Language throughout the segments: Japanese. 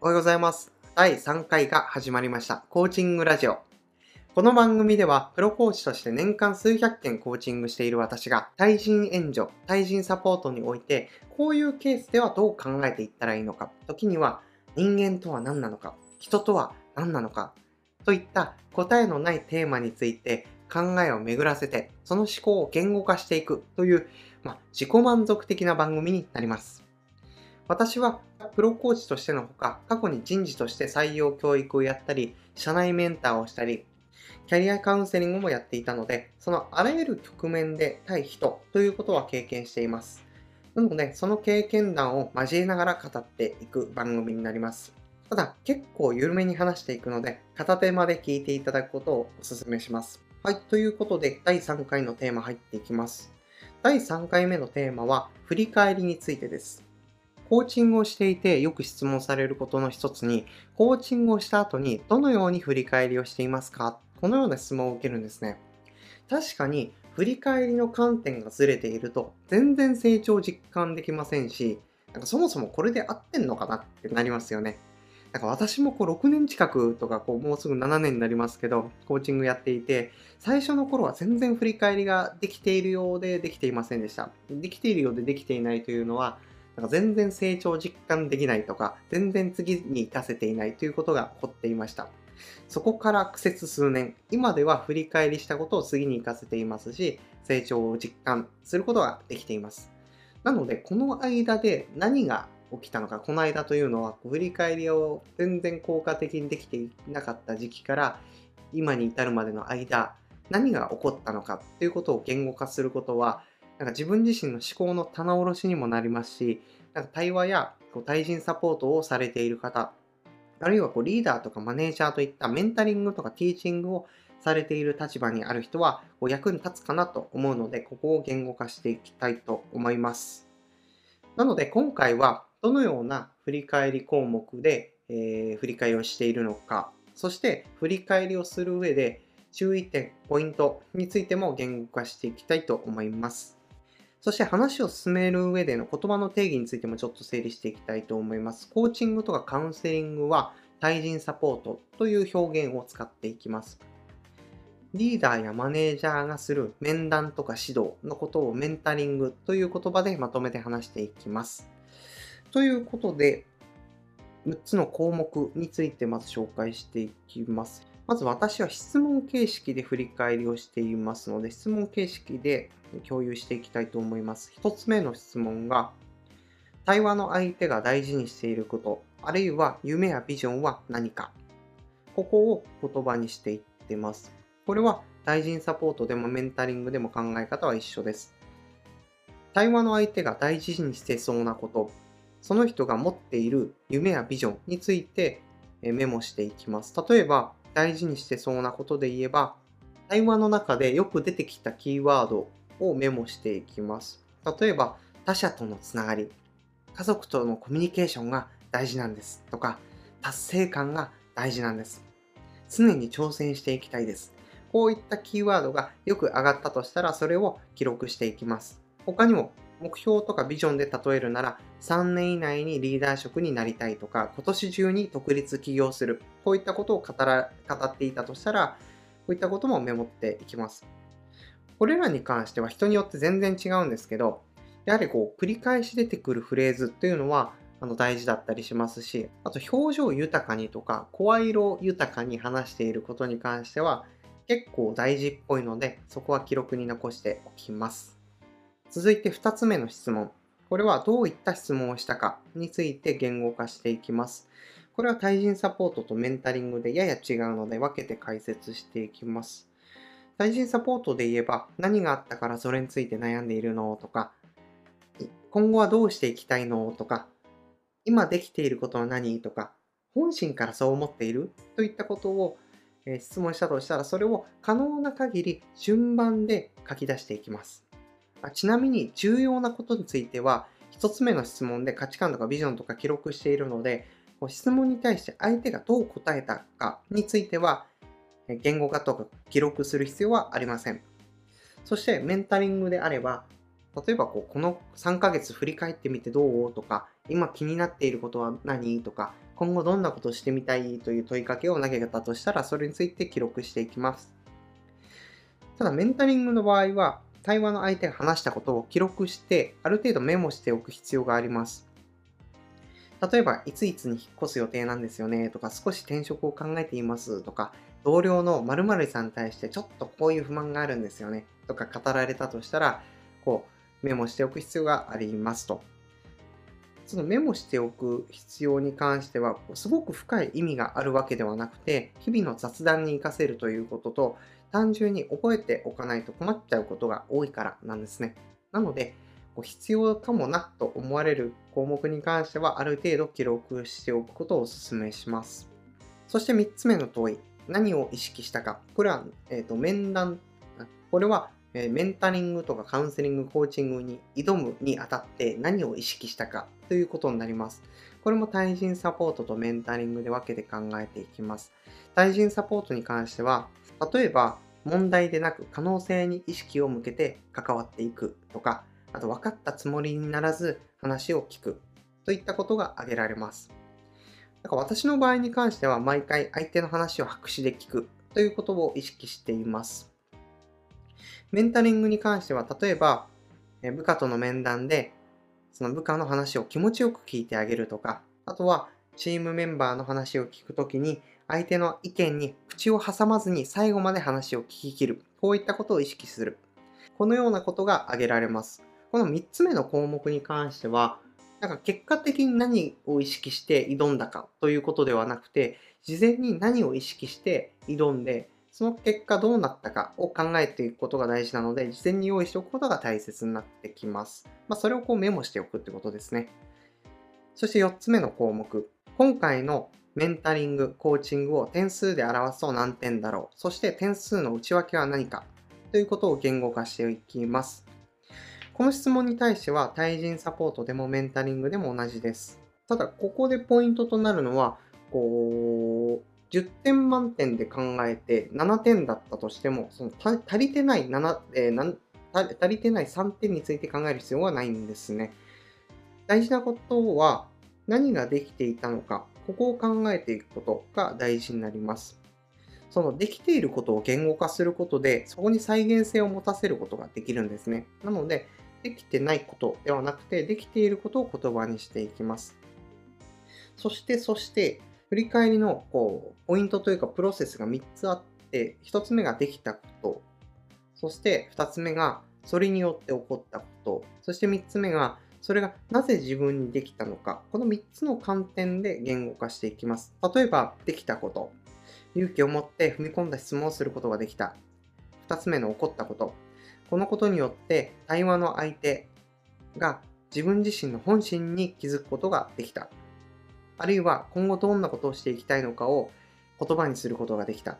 おはようございます。第3回が始まりました。コーチングラジオ。この番組では、プロコーチとして年間数百件コーチングしている私が、対人援助、対人サポートにおいて、こういうケースではどう考えていったらいいのか、時には人間とは何なのか、人とは何なのか、といった答えのないテーマについて考えを巡らせて、その思考を言語化していくという、ま、自己満足的な番組になります。私はプロコーチとしてのほか、過去に人事として採用教育をやったり、社内メンターをしたり、キャリアカウンセリングもやっていたので、そのあらゆる局面で対人ということは経験しています。なので、その経験談を交えながら語っていく番組になります。ただ、結構緩めに話していくので、片手まで聞いていただくことをお勧めします。はい、ということで、第3回のテーマ入っていきます。第3回目のテーマは、振り返りについてです。コーチングをしていてよく質問されることの一つに、コーチングをした後にどのように振り返りをしていますか？このような質問を受けるんですね。確かに、振り返りの観点がずれていると、全然成長を実感できませんし、なんかそもそもこれで合ってんのかなってなりますよね。なんか私もこう6年近くとかこうもうすぐ7年になりますけど、コーチングやっていて、最初の頃は全然振り返りができているようでできていませんでした。できているようでできていないというのは、なんか全然成長実感できないとか、全然次に活かせていないということが起こっていました。そこから苦節数年、今では振り返りしたことを次に活かせていますし、成長を実感することができています。なので、この間で何が起きたのか、この間というのは、振り返りを全然効果的にできていなかった時期から、今に至るまでの間、何が起こったのかということを言語化することは、なんか自分自身の思考の棚卸しにもなりますし、なんか対話やこう対人サポートをされている方、あるいはこうリーダーとかマネージャーといったメンタリングとかティーチングをされている立場にある人はこう役に立つかなと思うので、ここを言語化していきたいと思います。なので今回はどのような振り返り項目で、えー振り返りをしているのか、そして振り返りをする上で注意点、ポイントについても言語化していきたいと思います。そして話を進める上での言葉の定義についてもちょっと整理していきたいと思います。コーチングとかカウンセリングは対人サポートという表現を使っていきます。リーダーやマネージャーがする面談とか指導のことをメンタリングという言葉でまとめて話していきます。ということで、6つの項目についてまず紹介していきます。まず私は質問形式で振り返りをしていますので、質問形式で共有していきたいと思います。1つ目の質問が、対話の相手が大事にしていること、あるいは夢やビジョンは何か。ここを言葉にしていってます。これは対人サポートでもメンタリングでも考え方は一緒です。対話の相手が大事にしてそうなこと、その人が持っている夢やビジョンについてメモしていきます。例えば、大事にしてそうなことで言えば、対話の中でよく出てきたキーワードをメモしていきます。例えば、他者とのつながり、家族とのコミュニケーションが大事なんですとか、達成感が大事なんです。常に挑戦していきたいです。こういったキーワードがよく上がったとしたら、それを記録していきます。他にも、目標とかビジョンで例えるなら、3年以内にリーダー職になりたいとか、今年中に独立起業する。こういったことを語ら語っていたとしたら、こういったこともメモっていきます。これらに関しては人によって全然違うんですけど、やはりこう繰り返し出てくるフレーズっていうのはあの大事だったりしますし、あと表情豊かにとか声色豊かに話していることに関しては結構大事っぽいので、そこは記録に残しておきます。続いて2つ目の質問。これはどういった質問をしたかについて言語化していきます。これは対人サポートとメンタリングでやや違うので分けて解説していきます。対人サポートで言えば何があったからそれについて悩んでいるのとか、今後はどうしていきたいのとか、今できていることは何とか、本心からそう思っているといったことを、質問したとしたら、それを可能な限り順番で書き出していきます。あちなみに重要なことについては、一つ目の質問で価値観とかビジョンとか記録しているので、質問に対して相手がどう答えたかについては、言語化とか記録する必要はありません。そしてメンタリングであれば、例えばこうこの3ヶ月振り返ってみてどう？とか、今気になっていることは何？とか、今後どんなことをしてみたい？という問いかけを投げたとしたら、それについて記録していきます。ただ、メンタリングの場合は、対話の相手が話したことを記録して、ある程度メモしておく必要があります。例えば、いついつに引っ越す予定なんですよねとか、少し転職を考えていますとか、同僚の〇〇さんに対してちょっとこういう不満があるんですよねとか語られたとしたら、こう、メモしておく必要がありますと。そのメモしておく必要に関しては、すごく深い意味があるわけではなくて、日々の雑談に活かせるということと、単純に覚えておかないと困っちゃうことが多いからなんですね。なので、必要かもなと思われる項目に関しては、ある程度記録しておくことをお勧めします。そして3つ目の問い、何を意識したか。これは、えーと、面談、これは、えー、メンタリングとかカウンセリング、コーチングに挑むにあたって何を意識したかということになります。これも対人サポートとメンタリングで分けて考えていきます。対人サポートに関しては、例えば問題でなく可能性に意識を向けて関わっていくとか、あと分かったつもりにならず話を聞くといったことが挙げられます。だから私の場合に関しては毎回相手の話を白紙で聞くということを意識しています。メンタリングに関しては例えば部下との面談でその部下の話を気持ちよく聞いてあげるとか、あとはチームメンバーの話を聞くときに相手の意見に口を挟まずに最後まで話を聞き切る。こういったことを意識する。このようなことが挙げられます。この3つ目の項目に関しては、なんか結果的に何を意識して挑んだかということではなくて、事前に何を意識して挑んで、その結果どうなったかを考えていくことが大事なので、事前に用意しておくことが大切になってきます。まあ、それをこうメモしておくってことですね。そして4つ目の項目。今回のメンタリング、コーチングを点数で表すと何点だろう。そして点数の内訳は何かということを言語化していきます。この質問に対しては対人サポートでもメンタリングでも同じです。ただ、ここでポイントとなるのは、こう、10点満点で考えて7点だったとしても、その足りてない7、えー、足りてない3点について考える必要はないんですね。大事なことは何ができていたのか、ここを考えていくことが大事になります。そのできていることを言語化することで、そこに再現性を持たせることができるんですね。なので、できてないことではなくて、できていることを言葉にしていきます。そして、そして、振り返りのこうポイントというかプロセスが3つあって、1つ目ができたこと、そして2つ目がそれによって起こったこと、そして3つ目がそれがなぜ自分にできたのか、この3つの観点で言語化していきます。例えば、できたこと、勇気を持って踏み込んだ質問をすることができた。2つ目の起こったこと、このことによって対話の相手が自分自身の本心に気づくことができた。あるいは今後どんなことをしていきたいのかを言葉にすることができた。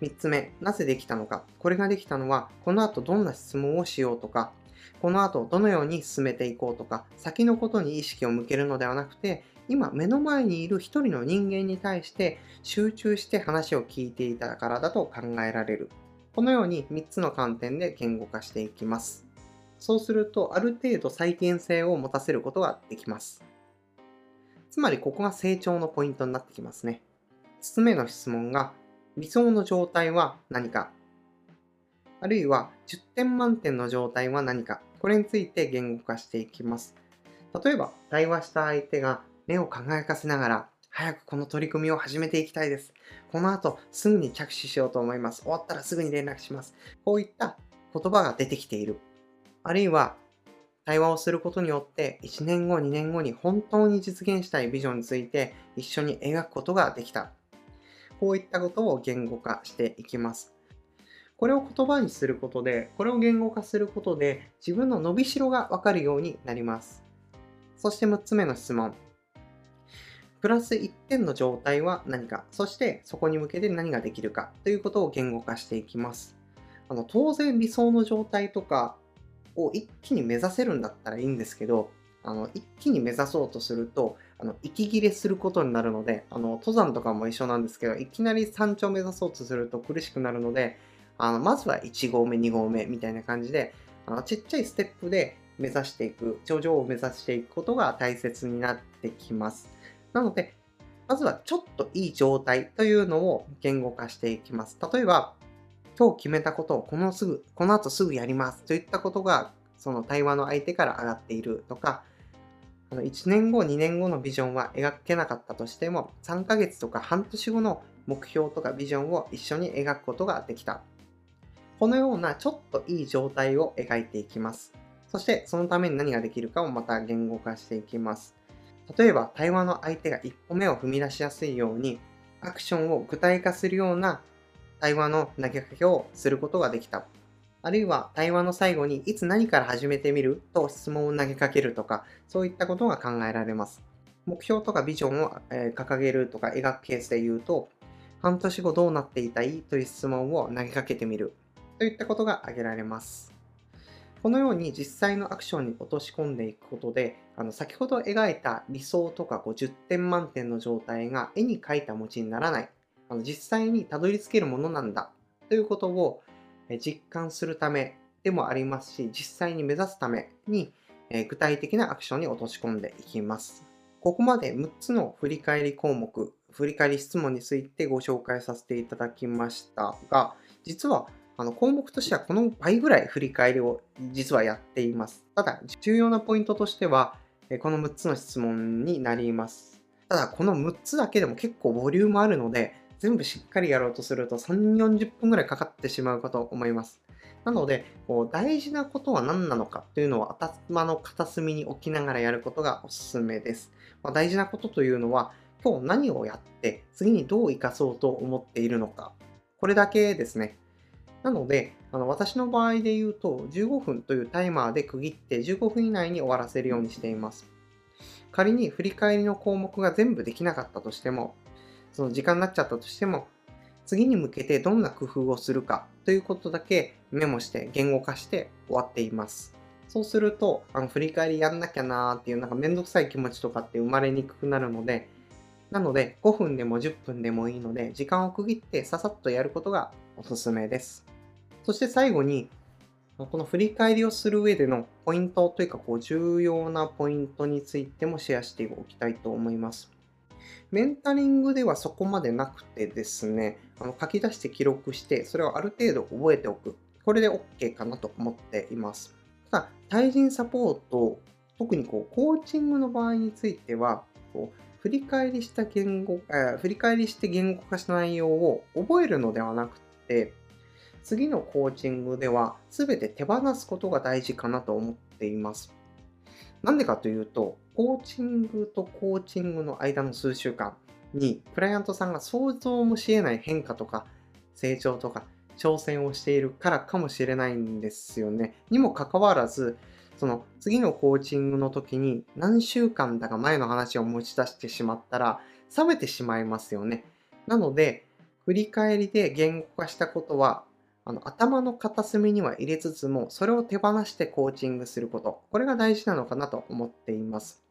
3つ目、なぜできたのか。これができたのは、この後どんな質問をしようとか、この後どのように進めていこうとか、先のことに意識を向けるのではなくて、今目の前にいる一人の人間に対して集中して話を聞いていたからだと考えられるこのように3つの観点で言語化していきます。そうすると、ある程度再現性を持たせることができます。つまり、ここが成長のポイントになってきますね。5つ目の質問が、理想の状態は何かあるいは10点満点の状態は何かこれについて言語化していきます。例えば、対話した相手が目を輝かせながら早くこの取り組みを始めていきたいです。この後すぐに着手しようと思います。終わったらすぐに連絡します。こういった言葉が出てきている。あるいは対話をすることによって1年後、2年後に本当に実現したいビジョンについて一緒に描くことができた。こういったことを言語化していきます。これを言葉にすることで、これを言語化することで自分の伸びしろがわかるようになります。そして6つ目の質問。プラス1点の状態は何か、そしてそこに向けて何ができるか？ということを言語化していきます。あの当然理想の状態とかを一気に目指せるんだったらいいんですけど、あの一気に目指そうとすると、あの息切れすることになるので、あの登山とかも一緒なんですけど、いきなり山頂を目指そうとすると苦しくなるので、あのまずは1合目、2合目みたいな感じで、あのちっちゃいステップで目指していく、頂上を目指していくことが大切になってきます。なので、まずはちょっといい状態というのを言語化していきます。例えば、今日決めたことをこのすぐ、この後すぐやりますといったことが、その対話の相手から上がっているとか、あの1年後、2年後のビジョンは描けなかったとしても、3ヶ月とか半年後の目標とかビジョンを一緒に描くことができた。このようなちょっといい状態を描いていきます。そしてそのために何ができるかをまた言語化していきます。例えば対話の相手が一歩目を踏み出しやすいようにアクションを具体化するような対話の投げかけをすることができた。あるいは対話の最後にいつ何から始めてみると質問を投げかけるとかそういったことが考えられます。目標とかビジョンを掲げるとか描くケースで言うと半年後どうなっていたいという質問を投げかけてみるといったことが挙げられます。このように実際のアクションに落とし込んでいくことで、あの先ほど描いた理想とか50点満点の状態が絵に描いた餅にならない、あの実際にたどり着けるものなんだということを実感するためでもありますし、実際に目指すために具体的なアクションに落とし込んでいきます。ここまで6つの振り返り項目、振り返り質問についてご紹介させていただきましたが、実はあの項目としてはこの倍ぐらい振り返りを実はやっています。ただ、重要なポイントとしては、この6つの質問になります。ただ、この6つだけでも結構ボリュームあるので、全部しっかりやろうとすると3、40分ぐらいかかってしまうかと思います。なので、こう大事なことは何なのかというのを頭の片隅に置きながらやることがおすすめです。まあ、大事なことというのは、今日何をやって次にどう生かそうと思っているのか。これだけですね。なので、あの私の場合で言うと、15分というタイマーで区切って15分以内に終わらせるようにしています。仮に振り返りの項目が全部できなかったとしても、その時間になっちゃったとしても、次に向けてどんな工夫をするかということだけメモして言語化して終わっています。そうすると、あの振り返りやんなきゃなーっていうなんかめんどくさい気持ちとかって生まれにくくなるので、なので5分でも10分でもいいので、時間を区切ってささっとやることがおすすめです。そして最後に、この振り返りをする上でのポイントというか、こう重要なポイントについてもシェアしておきたいと思います。メンタリングではそこまでなくてですね、あの書き出して記録して、それをある程度覚えておく。これで OK かなと思っています。ただ、対人サポート、特にこうコーチングの場合については、こう振り返りした言語、え振り返りして言語化した内容を覚えるのではなくて、次のコーチングでは全て手放すことが大事かなと思っています。なんでかというと、コーチングとコーチングの間の数週間に、クライアントさんが想像もし得ない変化とか、成長とか、挑戦をしているからかもしれないんですよね。にもかかわらず、その次のコーチングの時に何週間だか前の話を持ち出してしまったら冷めてしまいますよね。なので、振り返りで言語化したことはあの頭の片隅には入れつつも、それを手放してコーチングすること、これが大事なのかなと思っています。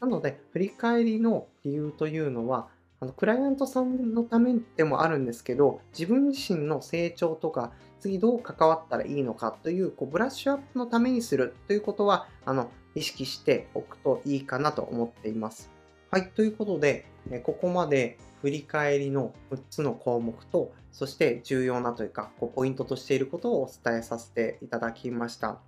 なので、振り返りの理由というのは、あのクライアントさんのためでもあるんですけど、自分自身の成長とか、次どう関わったらいいのかというこうブラッシュアップのためにするということは、あの意識しておくといいかなと思っています。はい、ということで、ここまで振り返りの6つの項目と、そして重要なというか、こうポイントとしていることをお伝えさせていただきました。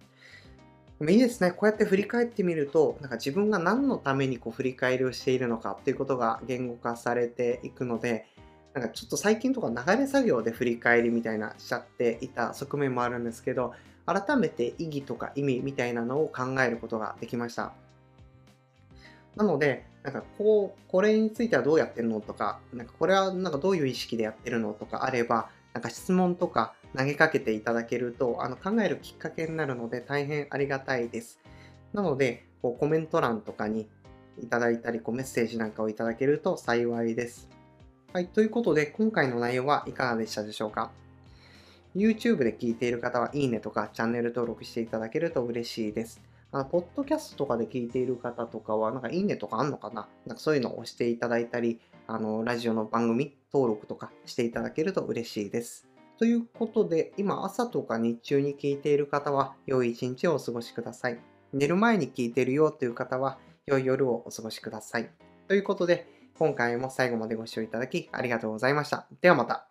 でもいいですね。こうやって振り返ってみると、なんか自分が何のためにこう振り返りをしているのかっていうことが言語化されていくので、なんかちょっと最近とか流れ作業で振り返りみたいなしちゃっていた側面もあるんですけど、改めて意義とか意味みたいなのを考えることができました。なので、なんかこう、これについてはどうやってるのとか、なんかこれはなんかどういう意識でやってるのとかあれば、なんか質問とか投げかけていただけると、あの考えるきっかけになるので大変ありがたいです。なので、こうコメント欄とかにいただいたり、こうメッセージなんかをいただけると幸いです。はい、ということで、今回の内容はいかがでしたでしょうか ?YouTube で聞いている方は、いいねとかチャンネル登録していただけると嬉しいです。あの、ポッドキャストとかで聞いている方とかは、なんかいいねとかあんのかな？なんかそういうのを押していただいたり、あの、ラジオの番組登録とかしていただけると嬉しいです。ということで、今朝とか日中に聞いている方は、良い一日をお過ごしください。寝る前に聞いているよという方は、良い夜をお過ごしください。ということで、今回も最後までご視聴いただきありがとうございました。ではまた。